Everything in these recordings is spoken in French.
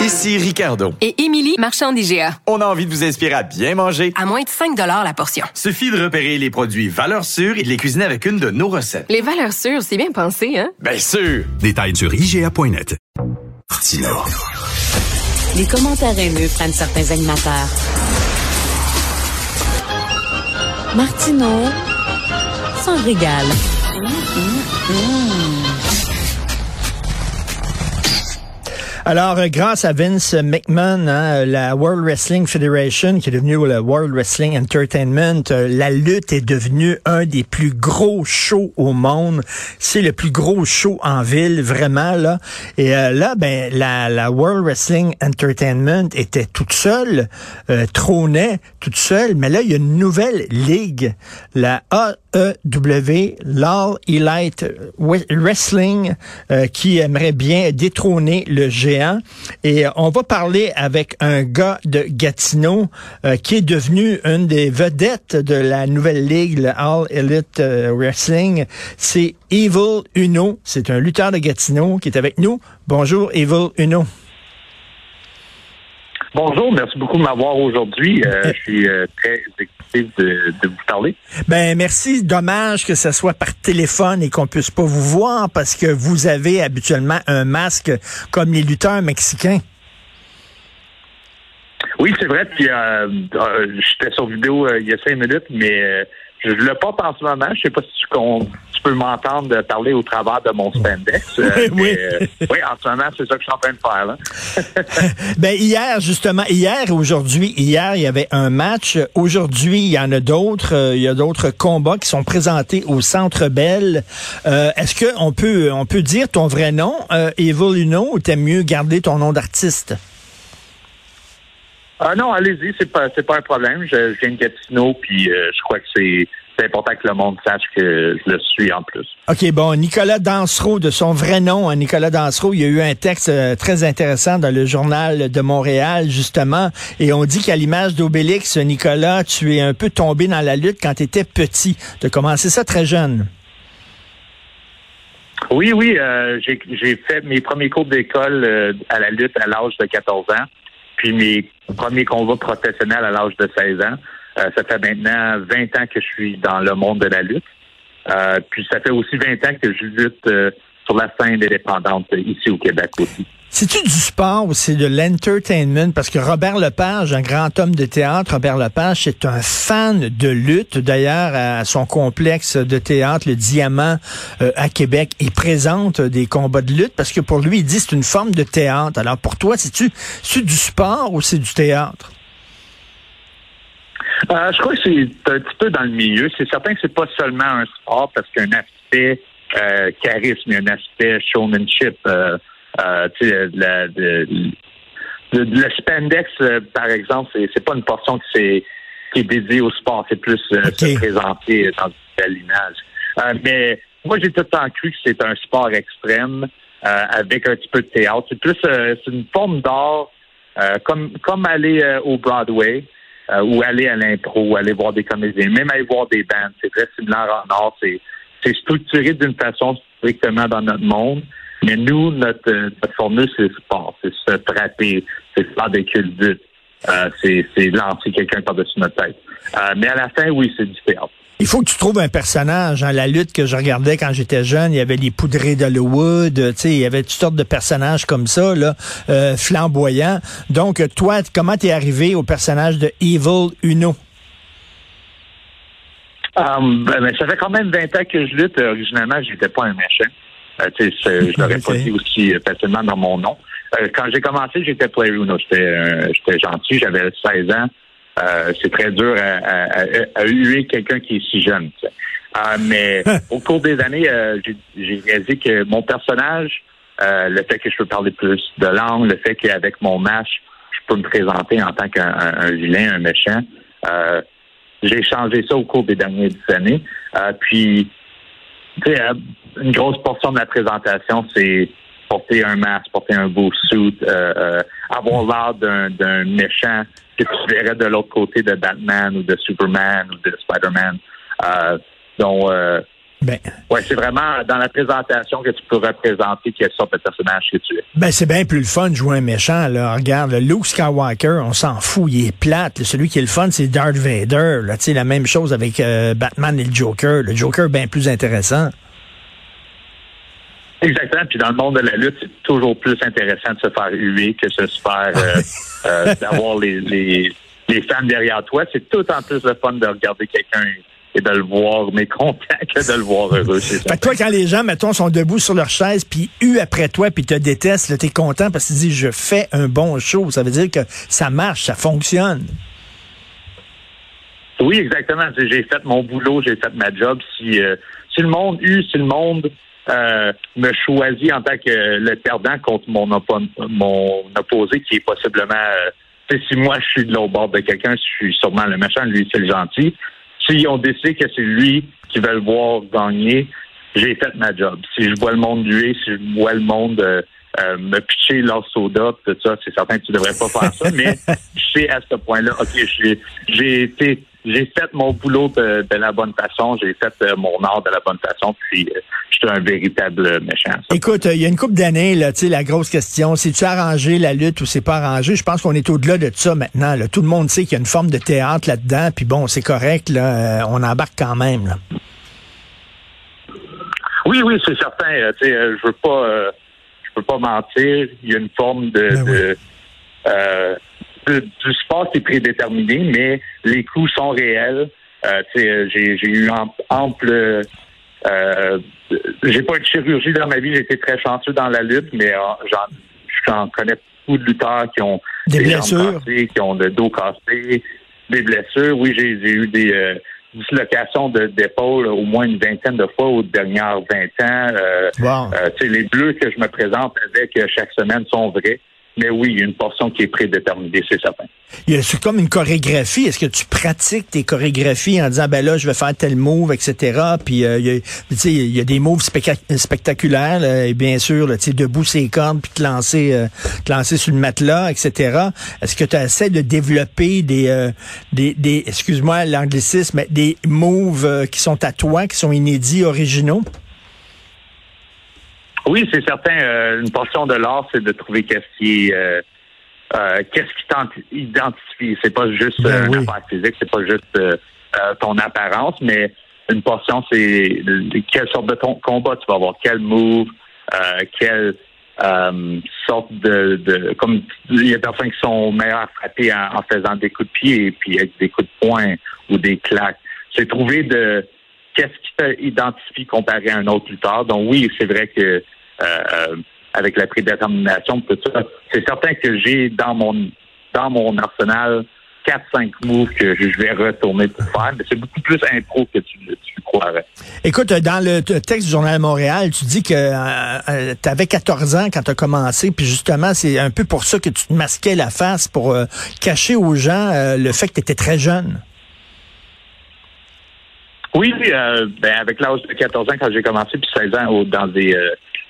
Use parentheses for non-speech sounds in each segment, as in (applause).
Ici Ricardo. Et Émilie, marchand d'IGA. On a envie de vous inspirer à bien manger. À moins de 5 la portion. Suffit de repérer les produits valeurs sûres et de les cuisiner avec une de nos recettes. Les valeurs sûres, c'est bien pensé, hein? Bien sûr! Détails sur IGA.net. Martino. Les commentaires haineux prennent certains animateurs. Martino s'en régale. Alors, euh, grâce à Vince McMahon, hein, la World Wrestling Federation, qui est devenue le World Wrestling Entertainment, euh, la lutte est devenue un des plus gros shows au monde. C'est le plus gros show en ville, vraiment, là. Et euh, là, ben, la, la, World Wrestling Entertainment était toute seule, trônait toute seule, mais là, il y a une nouvelle ligue, la AEW, l'All Elite Wrestling, qui aimerait bien détrôner le géant et euh, on va parler avec un gars de Gatineau euh, qui est devenu une des vedettes de la nouvelle ligue, le All Elite euh, Wrestling. C'est Evil Uno. C'est un lutteur de Gatineau qui est avec nous. Bonjour, Evil Uno. Bonjour, merci beaucoup de m'avoir aujourd'hui. (laughs) je suis très excité de, de, vous parler. Ben merci. Dommage que ce soit par téléphone et qu'on puisse pas vous voir parce que vous avez habituellement un masque comme les lutteurs mexicains. Oui, c'est vrai. Puis euh, j'étais sur vidéo il y a cinq minutes, mais je le porte en ce moment. Je sais pas si tu, tu peux m'entendre parler au travers de mon spandex. oui, oui. Euh, oui, en ce moment, c'est ça que je suis en train de faire. Là. (laughs) ben, hier, justement, hier et aujourd'hui, hier, il y avait un match. Aujourd'hui, il y en a d'autres. Euh, il y a d'autres combats qui sont présentés au Centre Bell. Euh, Est-ce qu'on peut, on peut dire ton vrai nom, euh, Evil Uno, ou t'aimes mieux garder ton nom d'artiste? Ah non, allez-y, c'est pas c'est pas un problème. Je, je viens de Gatineau, puis euh, je crois que c'est c'est important que le monde sache que je le suis en plus. OK, bon, Nicolas Dansereau, de son vrai nom, hein, Nicolas Dansereau, il y a eu un texte euh, très intéressant dans le journal de Montréal, justement, et on dit qu'à l'image d'Obélix, Nicolas, tu es un peu tombé dans la lutte quand tu étais petit. Tu as commencé ça très jeune. Oui, oui, euh, j'ai fait mes premiers cours d'école euh, à la lutte à l'âge de 14 ans, puis mes premiers combats professionnels à l'âge de 16 ans. Euh, ça fait maintenant 20 ans que je suis dans le monde de la lutte. Euh, puis ça fait aussi 20 ans que je lutte euh, sur la scène indépendante ici au Québec aussi. C'est-tu du sport ou c'est de l'entertainment? Parce que Robert Lepage, un grand homme de théâtre, Robert Lepage, c'est un fan de lutte. D'ailleurs, à son complexe de théâtre, le Diamant, à Québec, il présente des combats de lutte parce que pour lui, il dit c'est une forme de théâtre. Alors pour toi, c'est-tu du sport ou c'est du théâtre? Euh, je crois que c'est un petit peu dans le milieu. C'est certain que c'est pas seulement un sport parce qu'il y a un aspect euh, charisme, il un aspect showmanship. Euh, euh, tu sais, le spandex, euh, par exemple, c'est, c'est pas une portion qui, est dédiée au sport. C'est plus euh, se présenter dans une belle image. mais moi, j'ai tout le temps cru que c'est un sport extrême avec un petit peu de théâtre. C'est plus c'est une forme d'art comme comme aller au Broadway. Euh, ou aller à l'impro, ou aller voir des comédiens, même aller voir des bands. C'est très similaire en art. C'est, c'est structuré d'une façon strictement dans notre monde. Mais nous, notre, notre formule, c'est sport. C'est se frapper, c'est faire des culbutes. Euh, c'est, lancer quelqu'un par-dessus notre tête. Euh, mais à la fin, oui, c'est du théâtre. Il faut que tu trouves un personnage. Dans la lutte que je regardais quand j'étais jeune, il y avait les poudrés d'Hollywood, tu sais, il y avait toutes sortes de personnages comme ça, là, euh, flamboyants. Donc, toi, comment t'es arrivé au personnage de Evil Uno? Um, ben, ça fait quand même 20 ans que je lutte. Originalement, j'étais pas un méchant. Euh, je l'aurais pas dit aussi facilement dans mon nom. quand j'ai commencé, j'étais Play Uno. J'étais gentil, j'avais 16 ans. c'est très dur à, à, huer quelqu'un qui est si jeune. mais (laughs) au cours des années, j'ai réalisé que mon personnage, le fait que je peux parler plus de langue, le fait qu'avec mon match, je peux me présenter en tant qu'un vilain, un méchant, j'ai changé ça au cours des dernières années. Euh, puis, euh, une grosse portion de la présentation, c'est porter un masque, porter un beau suit, euh, avoir l'air d'un méchant que tu verrais de l'autre côté de Batman ou de Superman ou de Spider-Man. donc, ben, ouais, c'est vraiment dans la présentation que tu peux représenter quelle sorte de personnage que tu es. Ben, c'est bien plus le fun de jouer un méchant, là. Regarde, le Luke Skywalker, on s'en fout, il est plate. Celui qui est le fun, c'est Darth Vader, là. Tu sais, la même chose avec euh, Batman et le Joker. Le Joker bien plus intéressant. Exactement. Puis dans le monde de la lutte, c'est toujours plus intéressant de se faire huer que de se faire euh, (laughs) euh, d'avoir les, les, les fans derrière toi. C'est tout en plus le fun de regarder quelqu'un et de le voir mécontent que de le voir heureux. Fait toi, quand les gens, mettons, sont debout sur leur chaise, puis eu après toi, puis te détestent, t'es content parce que tu dis, je fais un bon show. Ça veut dire que ça marche, ça fonctionne. Oui, exactement. J'ai fait mon boulot, j'ai fait ma job. Si, euh, si le monde eut, si le monde euh, me choisit en tant que le perdant contre mon, mon opposé qui est possiblement... Euh, si moi je suis de l'autre bord de quelqu'un, je suis sûrement le méchant, lui c'est le gentil s'ils ont décidé que c'est lui qui veut le voir gagner, j'ai fait ma job. Si je vois le monde duer, si je vois le monde euh, euh, me pitcher leur soda, tout ça, c'est certain que tu devrais pas faire ça, (laughs) mais je sais à ce point-là, OK, j'ai été j'ai fait mon boulot de, la bonne façon, j'ai fait euh, mon art de la bonne façon, puis euh, je suis un véritable méchant. Écoute, il y a une couple d'années, là, la grosse question, c'est tu arrangé la lutte ou c'est pas arrangé? Je pense qu'on est au-delà de ça maintenant. Là. Tout le monde sait qu'il y a une forme de théâtre là-dedans, puis bon, c'est correct, là, on embarque quand même. Là. Oui, oui, c'est certain. je veux pas je veux pas mentir. Il y a une forme de, ben de du sport, c'est prédéterminé, mais les coûts sont réels. Euh, j'ai, j'ai eu ample. Euh, j'ai pas eu de chirurgie dans ma vie, j'ai été très chanceux dans la lutte, mais euh, j'en, j'en connais beaucoup de lutteurs qui ont des, blessures, qui ont le dos cassé, des blessures. Oui, j'ai, eu des euh, dislocations de, d'épaule au moins une vingtaine de fois aux dernières 20 ans. Euh, wow. les bleus que je me présente avec chaque semaine sont vrais. Mais oui, il y a une portion qui est prédéterminée, c'est certain. C'est comme une chorégraphie. Est-ce que tu pratiques tes chorégraphies en disant, ben là, je vais faire tel move, etc. Puis, euh, il, y a, il y a des moves spectaculaires, et bien sûr, sais, debout ses cordes, puis te lancer, euh, te lancer sur le matelas, etc. Est-ce que tu essaies de développer des, euh, des, des excuse-moi l'anglicisme, des moves qui sont à toi, qui sont inédits, originaux? Oui, c'est certain. Euh, une portion de l'art, c'est de trouver qu'est-ce qui euh, euh, qu'est-ce qui t'identifie. C'est pas juste ben un affaire physique, c'est pas juste ton apparence, mais une portion, c'est quelle sorte de combat tu vas avoir, quel move, quelle sorte de, comme il y a des personnes qui sont meilleures à frapper en, faisant des coups de pied et puis avec des coups de poing ou des claques. C'est trouver de qu'est-ce qui t'identifie comparé à un autre lutteur. Donc oui, c'est vrai que euh, avec la prédétermination, tout ça. C'est certain que j'ai dans mon dans mon arsenal 4-5 moves que je vais retourner pour faire, mais c'est beaucoup plus impro que tu, tu croirais. Écoute, dans le texte du Journal Montréal, tu dis que euh, euh, tu avais 14 ans quand tu as commencé, puis justement, c'est un peu pour ça que tu te masquais la face, pour cacher aux gens le fait que tu étais très jeune. Oui, ben avec l'âge de 14 ans, quand j'ai commencé, puis 16 ans dans des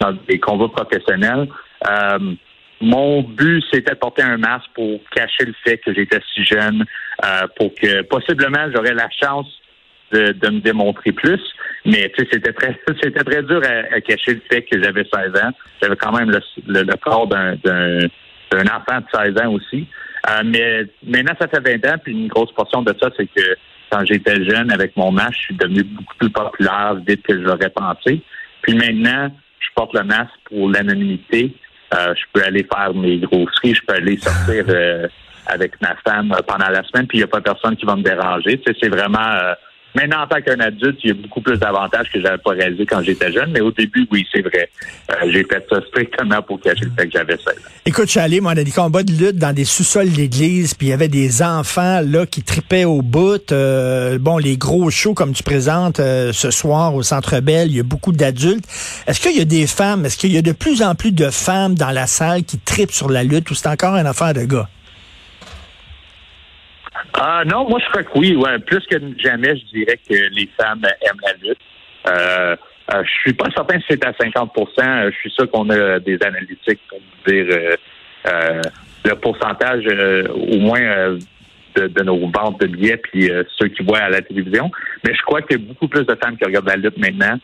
dans des combats professionnels. Euh, mon but, c'était de porter un masque pour cacher le fait que j'étais si jeune, euh, pour que possiblement j'aurais la chance de, me démontrer plus. Mais c'était très (laughs) c'était très dur à, cacher le fait que j'avais 16 ans. J'avais quand même le, corps d'un, enfant de 16 ans aussi. Euh, mais maintenant, ça fait 20 ans, puis une grosse portion de ça, c'est que quand j'étais jeune, avec mon masque, je suis devenu beaucoup plus populaire vite que je l'aurais pensé. Puis maintenant, je porte le masque pour l'anonymité. Euh, je peux aller faire mes grosseries, je peux aller sortir (laughs) euh, avec ma femme pendant la semaine, puis il n'y a pas personne qui va me déranger. c'est vraiment euh, Maintenant, en tant qu'un adulte, il y a beaucoup plus d'avantages que j'avais pas réalisé quand j'étais jeune. Mais au début, oui, c'est vrai. Euh, j'ai fait ça strictement pour cacher le fait que j'avais ça. Écoute, je suis allé, moi, a des combats de lutte dans des sous-sols d'église, puis il y avait des enfants là qui tripaient au bout. Euh, bon, les gros shows comme tu présentes euh, ce soir au Centre Bell, il y a beaucoup d'adultes. Est-ce qu'il y a des femmes, est-ce qu'il y a de plus en plus de femmes dans la salle qui tripent sur la lutte ou c'est encore une affaire de gars? Ah non, moi je crois que oui. Ouais. Plus que jamais, je dirais que les femmes aiment la lutte. Euh, euh, je suis pas certain si c'est à 50% Je suis sûr qu'on a des analytiques pour dire euh, euh, le pourcentage au moins de, nos ventes de billets puis ceux qui voient à la télévision. Mais je crois qu'il y a beaucoup plus de femmes qui regardent la lutte maintenant.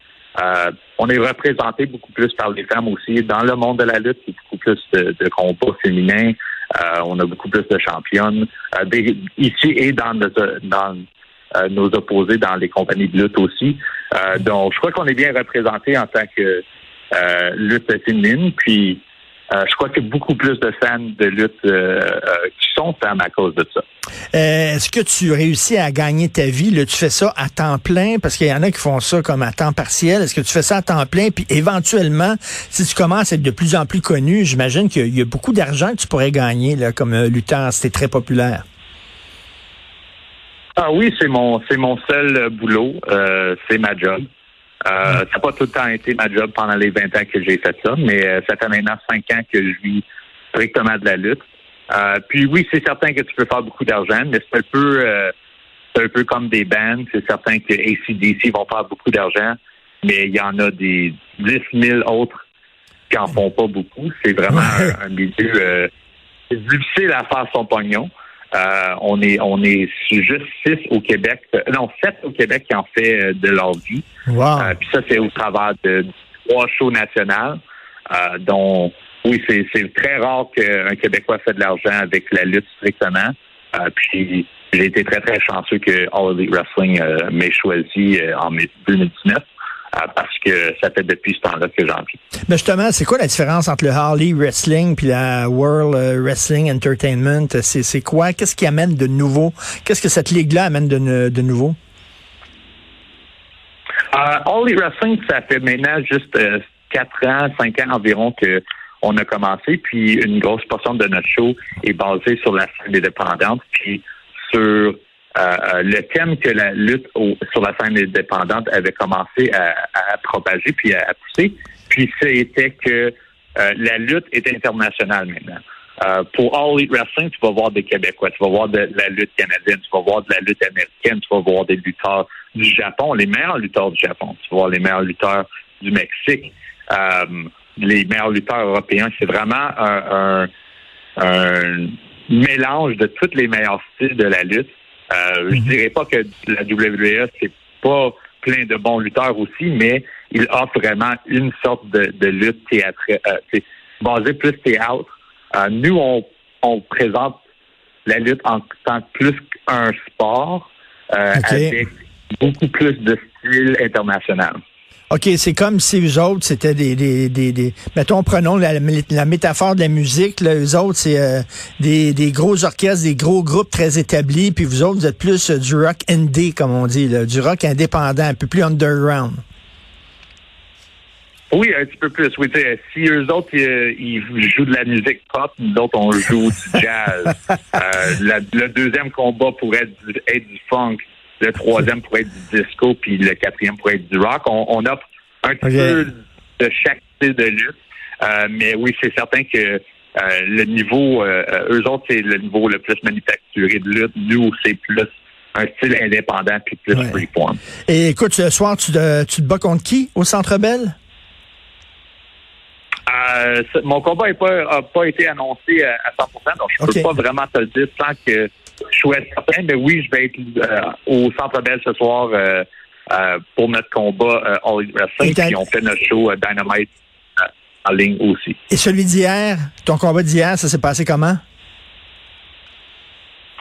on est représenté beaucoup plus par les femmes aussi dans le monde de la lutte. Il y a beaucoup plus de, de combats féminins. Euh, on a beaucoup plus de championnes euh, ici et dans, nos, dans euh, nos opposés dans les compagnies de lutte aussi. donc, je crois qu'on est bien représenté en tant que lutte féminine. Puis, je crois qu'il y a beaucoup plus de fans de lutte qui sont femmes à cause de ça. Est-ce que tu réussis à gagner ta vie? Là, tu fais ça à temps plein? Parce qu'il y en a qui font ça comme à temps partiel. Est-ce que tu fais ça à temps plein? Puis éventuellement, si tu commences à être de plus en plus connu, j'imagine qu'il y a beaucoup d'argent que tu pourrais gagner là, comme euh, lutteur si très populaire. Ah oui, c'est mon c'est mon seul euh, boulot. Euh, c'est ma job. Euh, Ça n'a pas tout le temps été ma job pendant les 20 ans que j'ai fait ça, mais ça fait maintenant 5 ans que je vis strictement de la lutte. Euh, puis oui, c'est certain que tu peux faire beaucoup d'argent, mais c'est un peu euh, c'est un peu comme des bands. C'est certain que ACDC vont faire beaucoup d'argent, mais il y en a des 10 000 autres qui en font pas beaucoup. C'est vraiment un, milieu euh, difficile à faire son pognon. Euh, on est on est juste six au Québec, non sept au Québec qui en fait de leur vie. puis ça c'est au travers de trois shows nationaux, dont oui, c'est très rare qu'un Québécois fait de l'argent avec la lutte strictement. Euh, puis j'ai été très, très chanceux que All Elite Wrestling euh, m'ait choisi euh, en 2019 parce que ça fait depuis ce temps-là que j'en vis. Mais justement, c'est quoi la différence entre le Harley Wrestling puis la World Wrestling Entertainment? C'est quoi? Qu'est-ce qui amène de nouveau? Qu'est-ce que cette ligue-là amène de, de nouveau? All Elite Wrestling, ça fait maintenant juste 4 ans, 5 ans environ que on a commencé, puis une grosse portion de notre show est basée sur la scène indépendante, puis sur euh, euh, le thème que la lutte sur la scène indépendante avait commencé à, propager puis à, pousser. Puis c'était que euh, la lutte est internationale maintenant. pour All Elite Wrestling, tu vas voir des Québécois, tu vas voir de la lutte canadienne, tu vas voir de la lutte américaine, tu vas voir des lutteurs du Japon, les meilleurs lutteurs du Japon, tu vas voir les meilleurs lutteurs du Mexique les meilleurs lutteurs européens. C'est vraiment un, mélange de tous les meilleurs styles de la lutte. Euh, Je mhm. dirais pas que la WWE, c'est pas plein de bons lutteurs aussi, mais il offre vraiment une sorte de, lutte théâtrale, euh, basée plus théâtre. Euh, nous, on, on présente la lutte en tant que plus qu'un sport euh, avec beaucoup plus de style international. OK, c'est comme si eux autres, c'était des, des, des, des, Mettons, prenons la, la, métaphore de la musique. Là, eux autres, c'est euh, des, des gros orchestres, des gros groupes très établis. Puis vous autres, vous êtes plus euh, du rock indie, comme on dit, là, du rock indépendant, un peu plus underground. Oui, un petit peu plus. Oui, si eux autres, ils, jouent de la musique pop, nous autres, on joue du jazz. (laughs) euh, le deuxième combat pourrait être du funk. Le troisième pourrait être du disco, puis le quatrième pourrait être du rock. On, on offre un petit peu de chaque style de lutte. Euh, mais oui, c'est certain que euh, le niveau, euh, eux autres, c'est le niveau le plus manufacturé de lutte. Nous, c'est plus un style indépendant puis plus freeform. Et écoute, ce soir, tu te, tu te bats contre qui au Centre Bell? Euh, mon combat n'a pas, pas été annoncé à 100% donc je ne peux pas vraiment te le dire sans que je suis certain, mais oui, je vais être euh, au Centre Bell ce soir euh, euh, pour notre combat All Wrestling. Puis on fait notre show Dynamite en ligne aussi. Et celui d'hier, ton combat d'hier, ça s'est passé comment?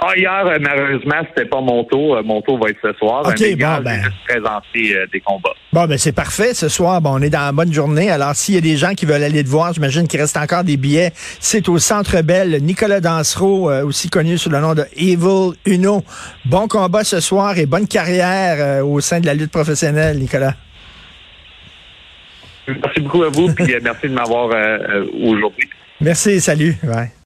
Ah, hier, malheureusement, c'était pas mon tour. Mon tour va être ce soir. OK, Mais bon, hier, ben. j'ai juste présenté des combats. Bon, ben c'est parfait. Ce soir, bon, on est dans la bonne journée. Alors, s'il y a des gens qui veulent aller te voir, j'imagine qu'il reste encore des billets. C'est au Centre Bell. Nicolas Dansereau, euh, aussi connu sous le nom de Evil Uno. Bon combat ce soir et bonne carrière euh, au sein de la lutte professionnelle, Nicolas. Merci beaucoup à vous, puis euh, merci de m'avoir euh, aujourd'hui. Merci, salut. Ouais.